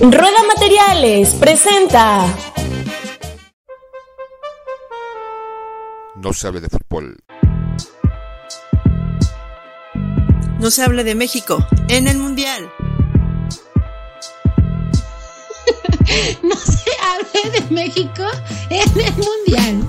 Rueda Materiales presenta. No se hable de fútbol. No se hable de México en el Mundial. no se hable de México en el Mundial.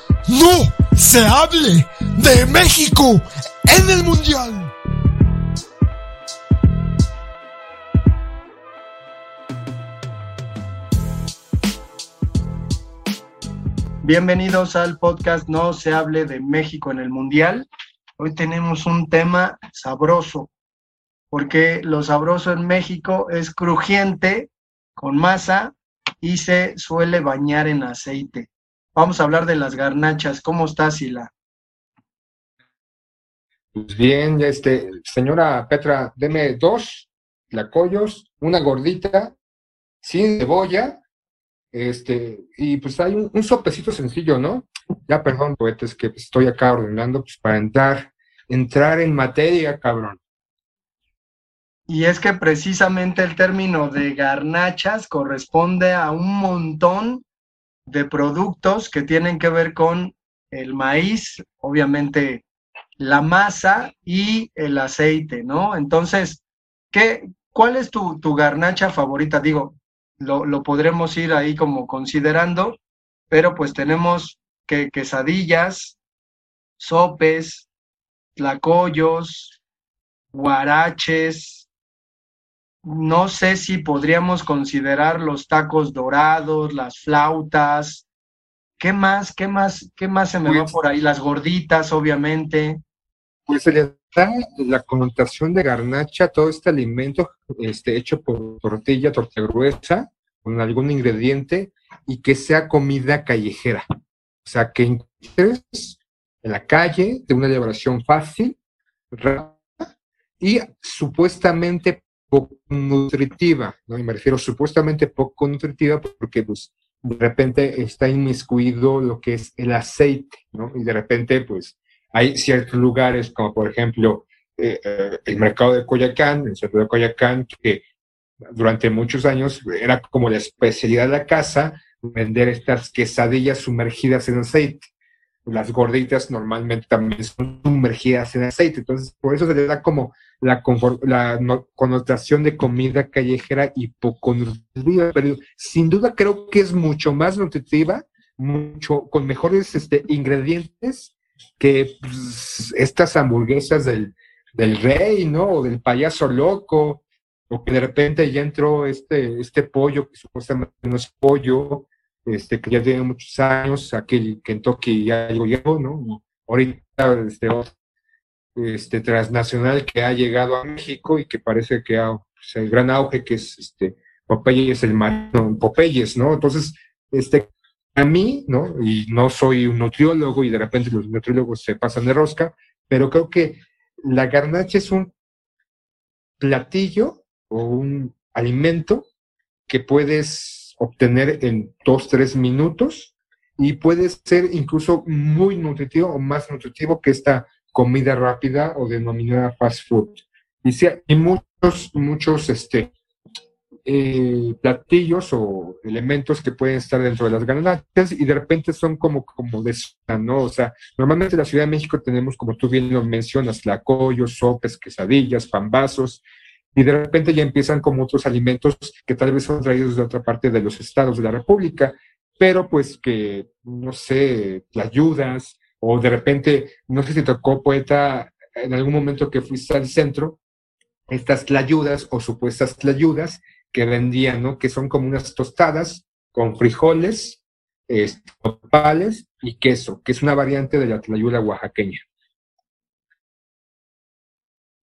No se hable de México en el Mundial. Bienvenidos al podcast No se hable de México en el Mundial. Hoy tenemos un tema sabroso, porque lo sabroso en México es crujiente, con masa y se suele bañar en aceite. Vamos a hablar de las garnachas. ¿Cómo estás, Sila? Pues bien, este, señora Petra, deme dos lacoyos, una gordita, sin cebolla, este, y pues hay un, sopecito sencillo, ¿no? Ya, perdón, poetas, que estoy acá ordenando pues, para entrar, entrar en materia, cabrón. Y es que precisamente el término de garnachas corresponde a un montón de productos que tienen que ver con el maíz, obviamente la masa y el aceite, ¿no? Entonces, ¿qué, ¿cuál es tu, tu garnacha favorita? Digo, lo, podremos ir ahí como considerando, pero pues tenemos que quesadillas, sopes, tlacoyos, guaraches, no sé si podríamos considerar los tacos dorados, las flautas, ¿qué más, qué más, qué más se me va pues por ahí? Las gorditas, obviamente. Pues se le da la connotación de garnacha todo este alimento este, hecho por tortilla, tortilla gruesa, con algún ingrediente y que sea comida callejera. O sea, que encuentres en la calle de una elaboración fácil, rápida y supuestamente poco nutritiva, ¿no? Y me refiero supuestamente poco nutritiva porque pues de repente está inmiscuido lo que es el aceite, ¿no? Y de repente pues hay ciertos lugares como por ejemplo eh, eh, el mercado de Coyacán, el centro de Coyacán, que durante muchos años era como la especialidad de la casa vender estas quesadillas sumergidas en aceite. Las gorditas normalmente también son sumergidas en aceite, entonces por eso se le da como la, la connotación de comida callejera y poco pero sin duda creo que es mucho más nutritiva, mucho con mejores este, ingredientes que pues, estas hamburguesas del, del rey, ¿no? O del payaso loco, o que de repente ya entró este, este pollo, que supuestamente no es pollo, este, que ya tiene muchos años, aquel Kentucky ya llegó, ¿no? Ahorita este, este transnacional que ha llegado a México y que parece que ha pues, el gran auge que es este Popeyes el marino, Popeyes, ¿no? Entonces, este a mí, ¿no? Y no soy un nutriólogo y de repente los nutriólogos se pasan de rosca, pero creo que la garnacha es un platillo o un alimento que puedes obtener en dos, tres minutos y puede ser incluso muy nutritivo o más nutritivo que esta comida rápida o denominada fast food. Y si hay muchos, muchos este, eh, platillos o elementos que pueden estar dentro de las garnachas y de repente son como, como de ¿no? O sea, normalmente en la Ciudad de México tenemos, como tú bien lo mencionas, lacoyos, sopes, quesadillas, pambazos, y de repente ya empiezan como otros alimentos que tal vez son traídos de otra parte de los estados de la República, pero pues que, no sé, ayudas, o de repente, no sé si tocó poeta en algún momento que fuiste al centro, estas tlayudas o supuestas tlayudas que vendían, ¿no? Que son como unas tostadas con frijoles, este, y queso, que es una variante de la tlayuda oaxaqueña.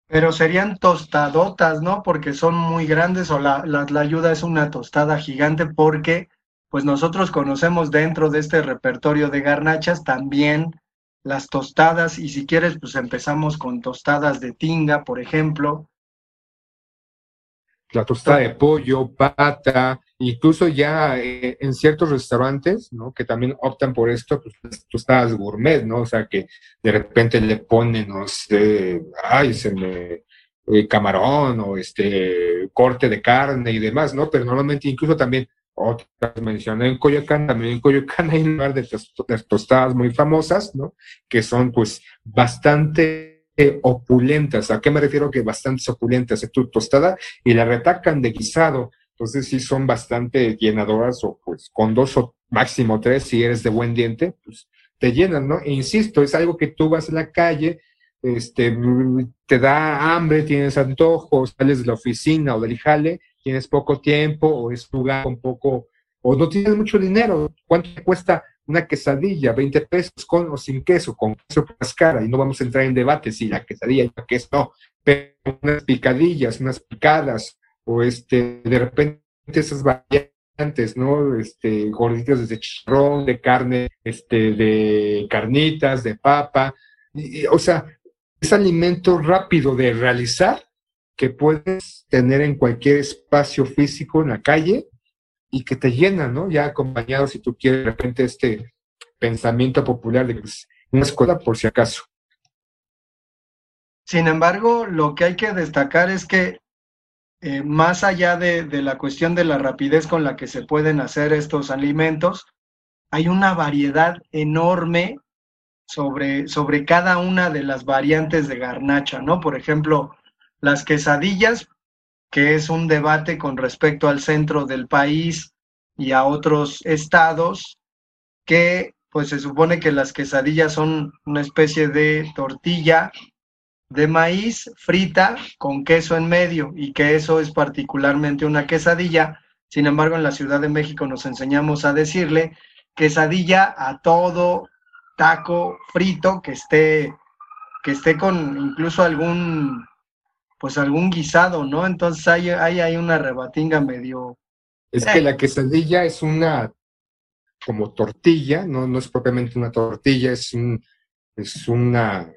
Pero serían tostadotas, ¿no? Porque son muy grandes o la, la, la ayuda es una tostada gigante porque pues nosotros conocemos dentro de este repertorio de garnachas también las tostadas y si quieres pues empezamos con tostadas de tinga, por ejemplo. La tostada de pollo, pata, incluso ya eh, en ciertos restaurantes, ¿no? Que también optan por esto, pues las tostadas gourmet, ¿no? O sea, que de repente le ponen, no sé, ay, se me eh, camarón o este corte de carne y demás, ¿no? Pero normalmente incluso también otras mencioné en Coyoacán, también en Coyoacán hay un lugar de, tostadas muy famosas, ¿no? Que son pues bastante opulentas. ¿A qué me refiero que bastante opulentas? Es tu tostada y la retacan de guisado. Entonces sí son bastante llenadoras o pues con dos o máximo tres, si eres de buen diente, pues te llenan, ¿no? E insisto, es algo que tú vas a la calle, este, te da hambre, tienes antojo, sales de la oficina o del jale tienes poco tiempo o es lugar un poco, o no tienes mucho dinero. ¿Cuánto te cuesta una quesadilla? 20 pesos con o sin queso, con queso más cara. Y no vamos a entrar en debate si la quesadilla y la queso no, pero unas picadillas, unas picadas, o este, de repente esas variantes, ¿no? Este, gorditas de chicharrón, de carne, este, de carnitas, de papa. o sea, es alimento rápido de realizar que puedes tener en cualquier espacio físico en la calle y que te llena, ¿no? Ya acompañado, si tú quieres, de repente este pensamiento popular de una escuela por si acaso. Sin embargo, lo que hay que destacar es que eh, más allá de, de, la cuestión de la rapidez con la que se pueden hacer estos alimentos, hay una variedad enorme sobre, sobre cada una de las variantes de garnacha, ¿no? Por ejemplo, las quesadillas, que es un debate con respecto al centro del país y a otros estados, que pues se supone que las quesadillas son una especie de tortilla de maíz frita con queso en medio y que eso es particularmente una quesadilla. Sin embargo, en la Ciudad de México nos enseñamos a decirle quesadilla a todo taco frito que esté que esté con incluso algún pues algún guisado, ¿no? Entonces hay, hay, hay una rebatinga medio... Es que la quesadilla es una como tortilla, no, no es propiamente una tortilla, es un, es una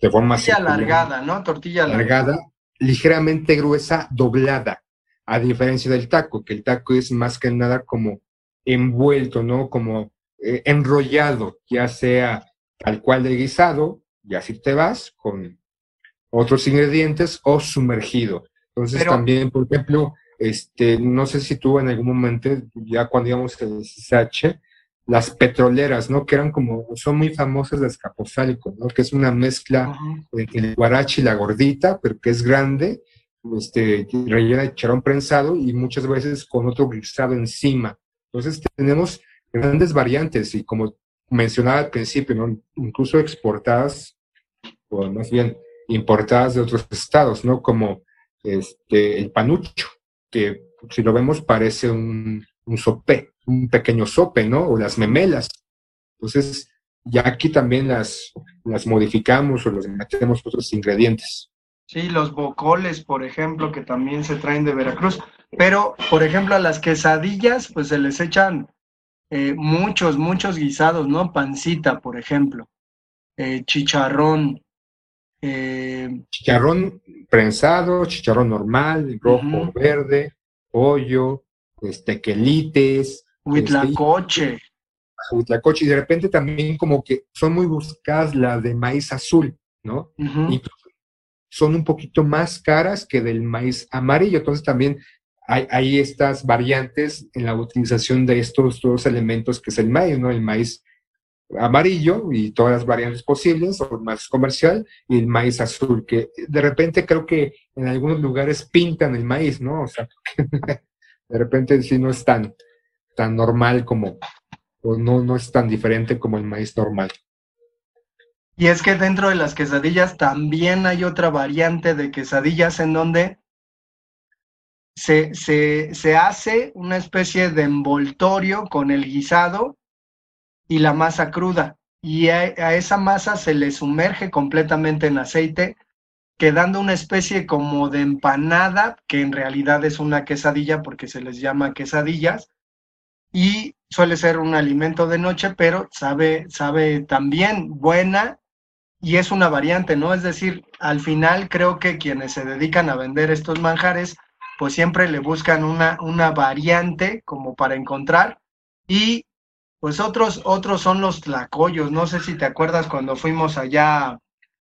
de forma tortilla alargada, ¿no? Tortilla alargada, ligeramente gruesa, doblada, a diferencia del taco, que el taco es más que nada como envuelto, ¿no? Como eh, enrollado, ya sea tal cual de guisado, y así te vas con otros ingredientes o sumergido. Entonces también, por ejemplo, este, no sé si tú en algún momento, ya cuando íbamos al CSH, las petroleras, ¿no? Que eran como, son muy famosas de escaposálico, ¿no? Que es una mezcla entre el guarachi y la gordita, pero que es grande, este, rellena de charón prensado y muchas veces con otro guisado encima. Entonces tenemos grandes variantes y como mencionaba al principio, ¿no? Incluso exportadas, o más bien importadas de otros estados, ¿no? Como este, el panucho, que si lo vemos parece un, un sope, un pequeño sope, ¿no? O las memelas. Entonces, ya aquí también las, las modificamos o los metemos otros ingredientes. Sí, los bocoles, por ejemplo, que también se traen de Veracruz. Pero, por ejemplo, a las quesadillas, pues se les echan eh, muchos, muchos guisados, ¿no? Pancita, por ejemplo, eh, chicharrón, eh, chicharrón prensado, chicharrón normal, rojo, verde, pollo, este, quelites. Huitlacoche. Este, huitlacoche, y de repente también como que son muy buscadas las de maíz azul, ¿no? son un poquito más caras que del maíz amarillo, entonces también hay, hay, estas variantes en la utilización de estos dos elementos que es el maíz, ¿no? El maíz amarillo y todas las variantes posibles, o más comercial, y el maíz azul, que de repente creo que en algunos lugares pintan el maíz, ¿no? O sea, de repente sí no es tan, tan normal como, o no, no es tan diferente como el maíz normal. Y es que dentro de las quesadillas también hay otra variante de quesadillas en donde se, se, se hace una especie de envoltorio con el guisado y la masa cruda. Y a, esa masa se le sumerge completamente en aceite quedando una especie como de empanada, que en realidad es una quesadilla porque se les llama quesadillas, y suele ser un alimento de noche, pero sabe, sabe también buena y es una variante, ¿no? Es decir, al final creo que quienes se dedican a vender estos manjares, pues siempre le buscan una, una variante como para encontrar y pues otros, otros son los tlacoyos, no sé si te acuerdas cuando fuimos allá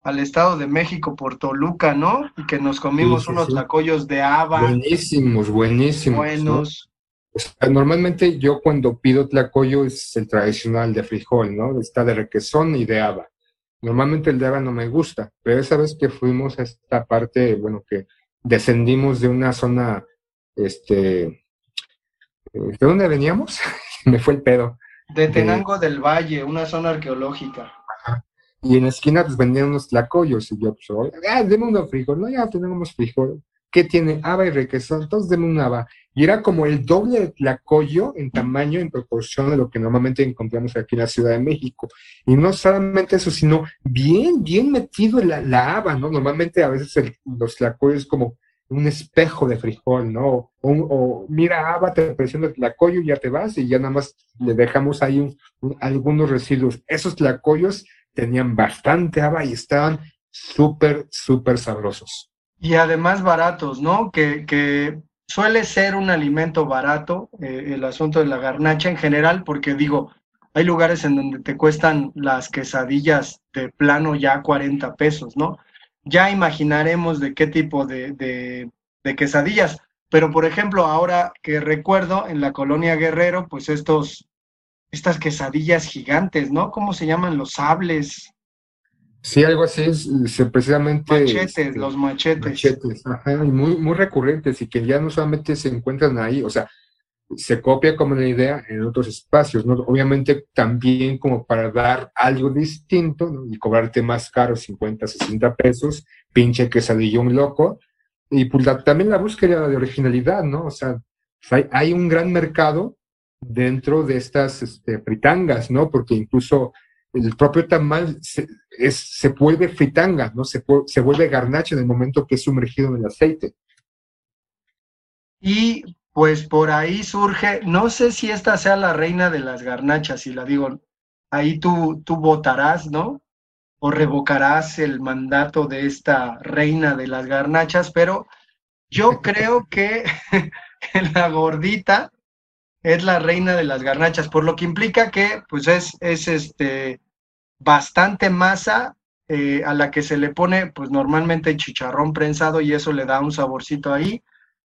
al Estado de México por Toluca, ¿no? Y que nos comimos Sí, sí, unos sí. tlacoyos de haba, Buenísimos, buenísimos. ¿no? buenos. O sea, normalmente yo cuando pido tlacoyo es el tradicional de frijol, ¿no? Está de requesón y de haba. Normalmente el de haba no me gusta, pero esa vez que fuimos a esta parte, bueno, que descendimos de una zona, este, eh, ¿de dónde veníamos? me fue el pedo. De Tenango del Valle, una zona arqueológica. Y en la esquina pues vendían unos tlacoyos y yo pues, "Oye, ah, deme unos frijol, no, ya tenemos frijol. ¿Qué tiene? Haba y requesón, entonces deme un haba. Y era como el doble de tlacoyo en tamaño, en proporción de lo que normalmente encontramos aquí en la Ciudad de México. Y no solamente eso, sino bien, bien metido la, la haba, ¿no? Normalmente a veces el- los tlacoyos como un espejo de frijol, ¿no? O, o, mira, haba, te presiona el tlacoyo y ya te vas y ya nada más le dejamos ahí un- algunos residuos. Esos tlacoyos tenían bastante haba y estaban súper, súper sabrosos. Y además baratos, ¿no? Que, que suele ser un alimento barato, eh, el asunto de la garnacha en general, porque digo, hay lugares en donde te cuestan las quesadillas de plano ya 40 pesos, ¿no? Ya imaginaremos de qué tipo de, de, de quesadillas, pero por ejemplo, ahora que recuerdo en la colonia Guerrero, pues estos, estas quesadillas gigantes, ¿no? ¿Cómo se llaman? Los sables, Sí, algo así es, es precisamente... machetes, este, los machetes. machetes, ajá, y muy, muy recurrentes y que ya no solamente se encuentran ahí, o sea, se copia como la idea en otros espacios, ¿no? Obviamente también como para dar algo distinto, ¿no? Y cobrarte más caro, 50, 60 pesos, pinche quesadillón loco, y pues la- también la búsqueda de originalidad, ¿no? O sea, hay, hay un gran mercado dentro de estas este, fritangas, ¿no? Porque incluso el propio tamal se, es, se vuelve fritanga, ¿no? Se, se vuelve garnacha en el momento que es sumergido en el aceite. Y pues por ahí surge, no sé si esta sea la reina de las garnachas, si la digo, ahí tú, tú votarás, ¿no? O revocarás el mandato de esta reina de las garnachas, pero yo creo que, que la gordita es la reina de las garnachas, por lo que implica que pues es, es este bastante masa eh, a la que se le pone pues normalmente chicharrón prensado y eso le da un saborcito ahí.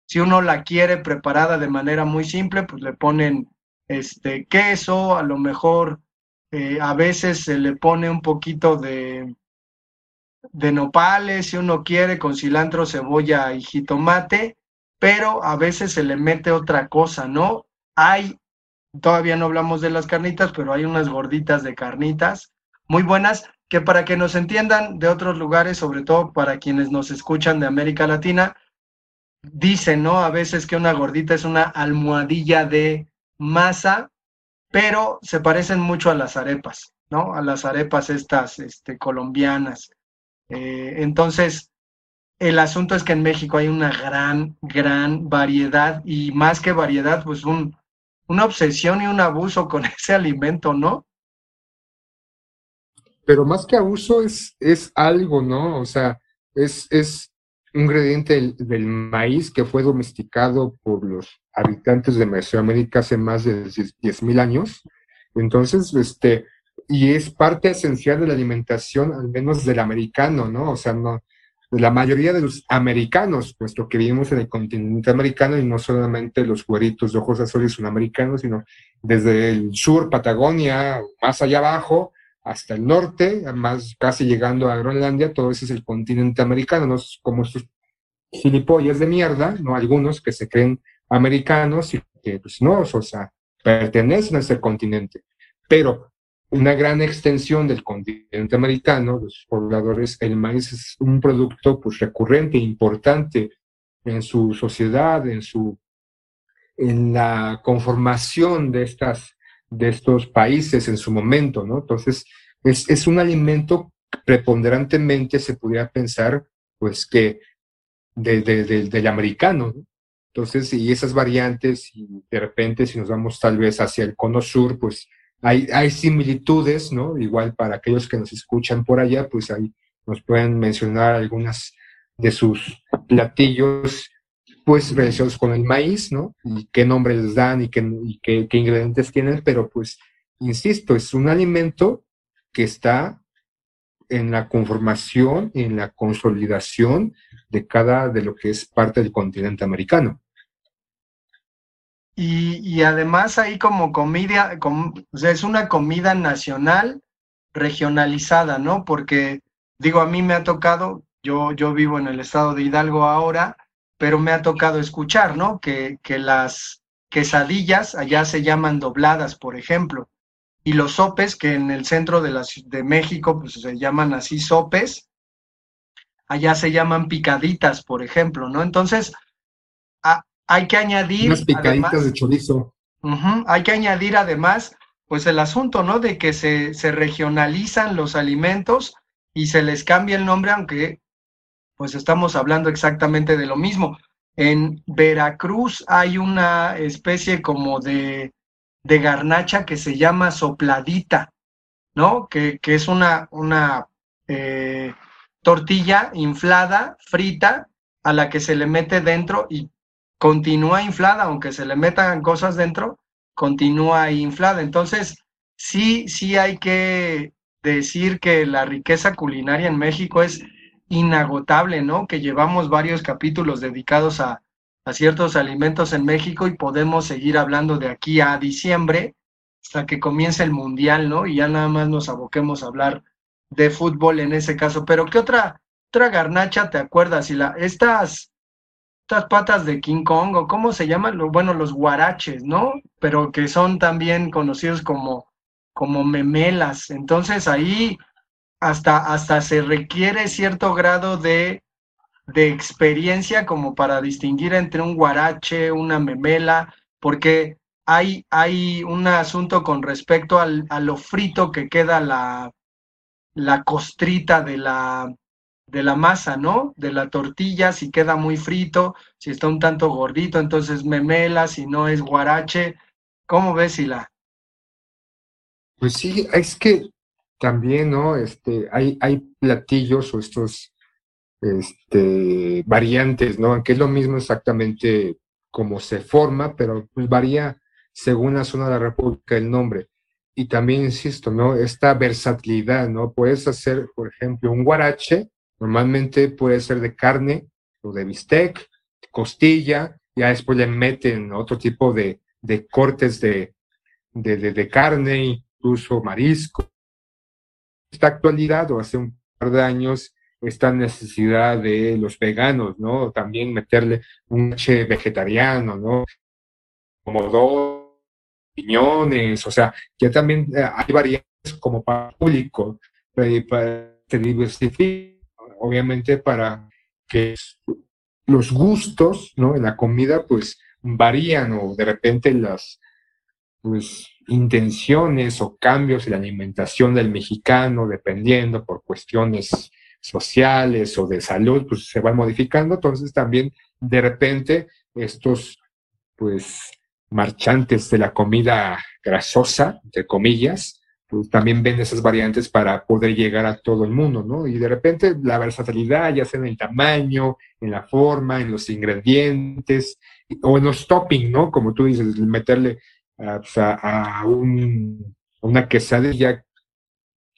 Si uno la quiere preparada de manera muy simple, pues le ponen este queso, a lo mejor eh, a veces se le pone un poquito de, de nopales, si uno quiere, con cilantro, cebolla y jitomate, pero a veces se le mete otra cosa, ¿no? Hay, todavía no hablamos de las carnitas, pero hay unas gorditas de carnitas muy buenas que para que nos entiendan de otros lugares, sobre todo para quienes nos escuchan de América Latina, dicen, ¿no? A veces que una gordita es una almohadilla de masa, pero se parecen mucho a las arepas, ¿no? A las arepas estas este, colombianas. Eh, entonces, el asunto es que en México hay una gran, gran variedad y más que variedad, pues un, una obsesión y un abuso con ese alimento, ¿no? Pero más que abuso es, es algo, ¿no? O sea, es, es un ingrediente del, maíz que fue domesticado por los habitantes de Mesoamérica hace más de 10.000 años. Entonces, este, y es parte esencial de la alimentación, al menos del americano, ¿no? O sea, no, la mayoría de los americanos, puesto que vivimos en el continente americano y no solamente los güeritos de ojos azules son americanos, sino desde el sur, Patagonia, más allá abajo, hasta el norte, más casi llegando a Groenlandia, todo ese es el continente americano, no es como estos gilipollas de mierda, no algunos que se creen americanos y que pues no, o sea, pertenecen a ese continente. Pero una gran extensión del continente americano, los pobladores, el maíz es un producto pues recurrente, importante en su sociedad, en su en la conformación de estas de estos países en su momento, ¿no? Entonces, es, es un alimento preponderantemente, se pudiera pensar, pues que de- de- de- del americano. ¿no? Entonces, y esas variantes, y de repente si nos vamos tal vez hacia el cono sur, pues hay, hay similitudes, ¿no? Igual para aquellos que nos escuchan por allá, pues ahí nos pueden mencionar algunas de sus platillos, pues relacionados con el maíz, ¿no? Y qué nombre les dan y qué, y qué, qué ingredientes tienen, pero pues, insisto, es un alimento que está en la conformación, en la consolidación de cada de lo que es parte del continente americano. Y, y además ahí como comida, com- o sea, es una comida nacional regionalizada, ¿no? Porque digo, a mí me ha tocado, yo, yo vivo en el estado de Hidalgo ahora, pero me ha tocado escuchar, ¿no? Que, que las quesadillas allá se llaman dobladas, por ejemplo, y los sopes, que en el centro de, la, de México, pues se llaman así sopes, allá se llaman picaditas, por ejemplo, ¿no? Entonces, a- hay que añadir... Unas picaditas además- de chorizo. Hay que añadir además, pues el asunto, ¿no? De que se, se regionalizan los alimentos y se les cambia el nombre, aunque pues estamos hablando exactamente de lo mismo. En Veracruz hay una especie como de, de garnacha que se llama sopladita, ¿no? Que, que es una, una eh, tortilla inflada, frita, a la que se le mete dentro y continúa inflada, aunque se le metan cosas dentro, continúa inflada. Entonces, sí, sí hay que decir que la riqueza culinaria en México es inagotable, ¿no? Que llevamos varios capítulos dedicados a, a ciertos alimentos en México y podemos seguir hablando de aquí a diciembre hasta que comience el mundial, ¿no? Y ya nada más nos aboquemos a hablar de fútbol en ese caso. Pero ¿qué otra, otra garnacha te acuerdas? Y la, estas, estas patas de King Kong, o cómo se llaman, bueno, los guaraches, ¿no? Pero que son también conocidos como, como memelas. Entonces ahí hasta, hasta se requiere cierto grado de, de experiencia como para distinguir entre un guarache, una memela, porque hay, hay un asunto con respecto al, a lo frito que queda la, la costrita de la, de la masa, ¿no? De la tortilla, si queda muy frito, si está un tanto gordito, entonces memela, si no es guarache. ¿Cómo ves, Sila? Pues sí, es que también, ¿no? Este, hay, hay platillos o estos este, variantes, ¿no? Que es lo mismo exactamente como se forma, pero pues varía según la zona de la República el nombre. Y también, insisto, ¿no? Esta versatilidad, ¿no? Puedes hacer, por ejemplo, un guarache, normalmente puede ser de carne o de bistec, costilla, ya después le meten otro tipo de, de cortes de, de, de carne, incluso marisco. Esta actualidad, o hace un par de años, esta necesidad de los veganos, ¿no? También meterle un che vegetariano, ¿no? Como dos piñones, o sea, ya también eh, hay variantes como para público, eh, para que diversifique, obviamente para que los gustos, ¿no? En la comida, pues varían o de repente las, pues, intenciones o cambios en la alimentación del mexicano, dependiendo por cuestiones sociales o de salud, pues se van modificando. Entonces también de repente estos, pues, marchantes de la comida grasosa, entre comillas, pues también ven esas variantes para poder llegar a todo el mundo, ¿no? Y de repente la versatilidad, ya sea en el tamaño, en la forma, en los ingredientes, o en los toppings, ¿no? Como tú dices, meterle a, pues, a, un, una quesadilla,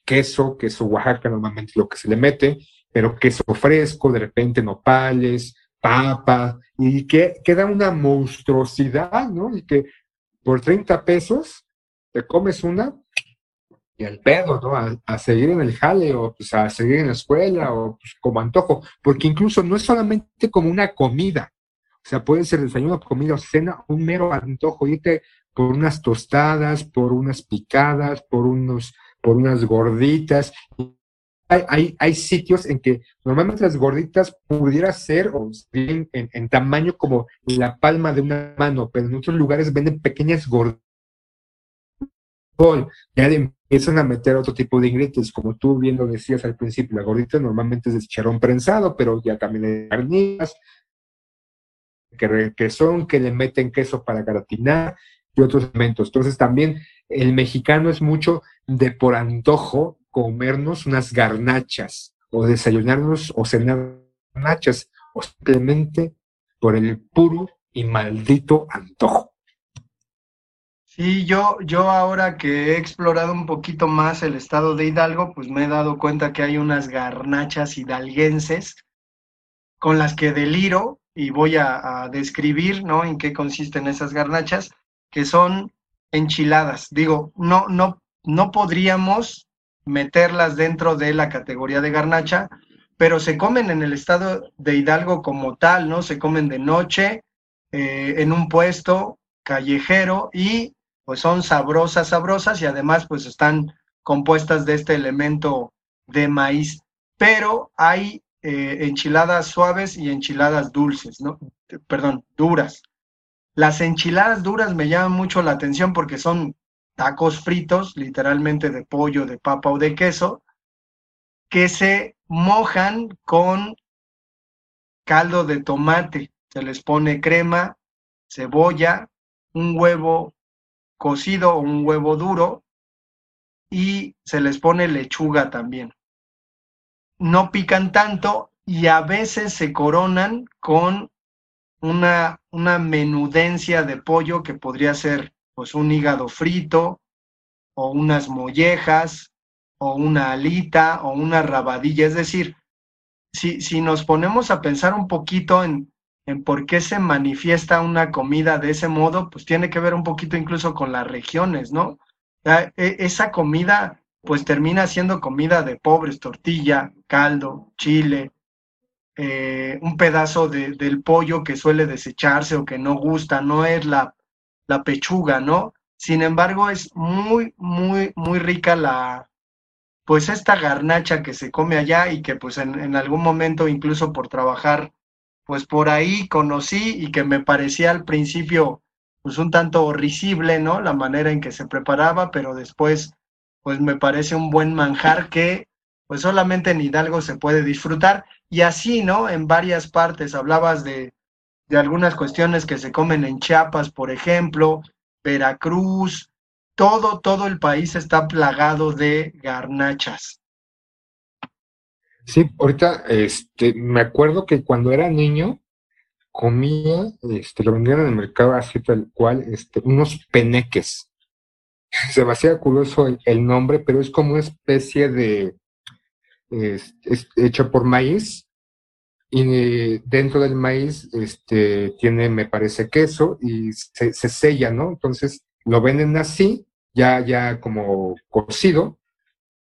queso, queso Oaxaca normalmente lo que se le mete, pero queso fresco, de repente nopales, papa, y que queda una monstruosidad, ¿no? Y que por 30 pesos te comes una y al pedo, ¿no? A, a seguir en el jale o pues, a seguir en la escuela o pues, como antojo, porque incluso no es solamente como una comida, o sea, puede ser desayuno, comida o cena, un mero antojo, irte por unas tostadas, por unas picadas, por unos, por unas gorditas. Hay, hay, sitios en que normalmente las gorditas pudiera ser o bien en, tamaño como la palma de una mano, pero en otros lugares venden pequeñas gorditas ya empiezan a meter otro tipo de ingredientes, como tú bien lo decías al principio, la gordita normalmente es de chicharrón prensado, pero ya también hay carnitas, que, que son, que le meten queso para gratinar y otros elementos. Entonces también el mexicano es mucho de por antojo comernos unas garnachas o desayunarnos o cenar garnachas o simplemente por el puro y maldito antojo. Sí, yo, yo ahora que he explorado un poquito más el estado de Hidalgo, pues me he dado cuenta que hay unas garnachas hidalguenses con las que deliro y voy a, a describir, ¿no? En qué consisten esas garnachas, que son enchiladas. Digo, no, no, no podríamos meterlas dentro de la categoría de garnacha, pero se comen en el estado de Hidalgo como tal, ¿no? Se comen de noche, eh, en un puesto callejero y pues son sabrosas, sabrosas y además pues están compuestas de este elemento de maíz. Pero hay eh, enchiladas suaves y enchiladas dulces, ¿no? Perdón, duras. Las enchiladas duras me llaman mucho la atención porque son tacos fritos, literalmente de pollo, de papa o de queso, que se mojan con caldo de tomate. Se les pone crema, cebolla, un huevo cocido o un huevo duro y se les pone lechuga también. No pican tanto y a veces se coronan con una, una menudencia de pollo que podría ser pues un hígado frito o unas mollejas o una alita o una rabadilla. Es decir, si, si nos ponemos a pensar un poquito en, en por qué se manifiesta una comida de ese modo, pues tiene que ver un poquito incluso con las regiones, ¿no? E, esa comida pues termina siendo comida de pobres, tortilla, caldo, chile, eh, un pedazo de, del pollo que suele desecharse o que no gusta, no es la, la pechuga, ¿no? Sin embargo, es muy, muy, muy rica la, pues esta garnacha que se come allá y que pues en, algún momento incluso por trabajar pues por ahí conocí y que me parecía al principio pues un tanto risible, ¿no? La manera en que se preparaba, pero después pues me parece un buen manjar que pues solamente en Hidalgo se puede disfrutar y así, ¿no? En varias partes hablabas de, de algunas cuestiones que se comen en Chiapas, por ejemplo, Veracruz, todo, todo el país está plagado de garnachas. Sí, ahorita este, me acuerdo que cuando era niño comía, este, lo vendían en el mercado así tal cual, este, unos peneques. Se me hacía curioso el, nombre, pero es como una especie de, es, hecho por maíz, y dentro del maíz este, tiene, me parece, queso y se, se sella, ¿no? Entonces lo venden así, ya, ya como cocido,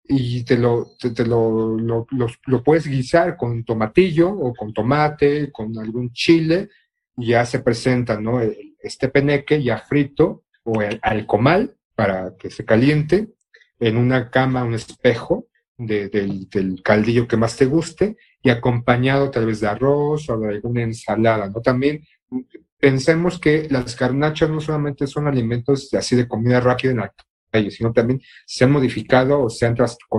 y te lo, te, lo, lo, lo, puedes guisar con tomatillo o con tomate, con algún chile, y ya se presenta, ¿no? Este peneque ya frito o el, al comal para que se caliente en una cama, un espejo de, del, caldillo que más te guste y acompañado tal vez de arroz o de alguna ensalada, ¿no? También pensemos que las carnachas no solamente son alimentos así de comida rápida en la sino también se han modificado o se han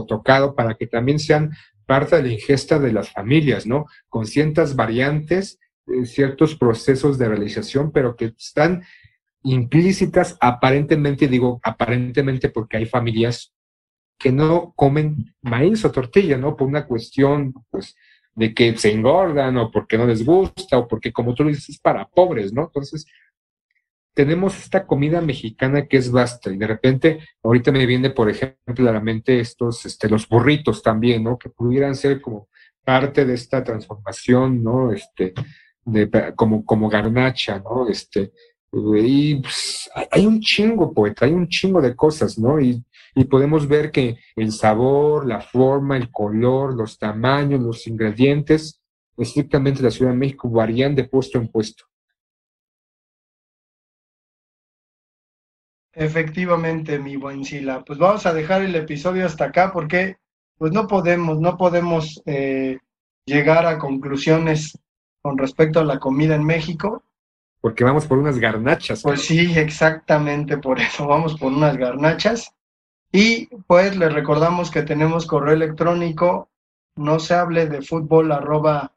tocado para que también sean parte de la ingesta de las familias, ¿no? Con ciertas variantes, eh, ciertos procesos de realización, pero que están implícitas aparentemente, digo aparentemente porque hay familias que no comen maíz o tortilla, ¿no? Por una cuestión, pues, de que se engordan o porque no les gusta o porque, como tú dices, es para pobres, ¿no? Entonces, tenemos esta comida mexicana que es vasta y de repente ahorita me viene, por ejemplo, a la mente estos, este, los burritos también, ¿no? Que pudieran ser como parte de esta transformación, ¿no? Este, de, como, como garnacha, ¿no? Este, y pues, hay un chingo, poeta, hay un chingo de cosas, ¿no? Y, y podemos ver que el sabor, la forma, el color, los tamaños, los ingredientes, estrictamente la Ciudad de México varían de puesto en puesto. Efectivamente, mi buen Sila. Pues vamos a dejar el episodio hasta acá porque pues no podemos, no podemos eh, llegar a conclusiones con respecto a la comida en México. Porque vamos por unas garnachas. Pues sí, exactamente por eso, vamos por unas garnachas. Y pues les recordamos que tenemos correo electrónico, no se hable de fútbol arroba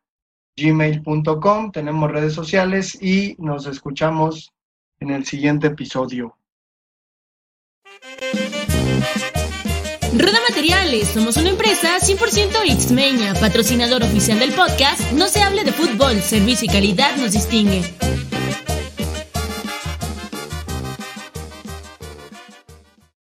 gmail.com, tenemos redes sociales y nos escuchamos en el siguiente episodio. Roda Materiales, somos una empresa 100% Xmeña, patrocinador oficial del podcast No se hable de fútbol, servicio y calidad nos distingue.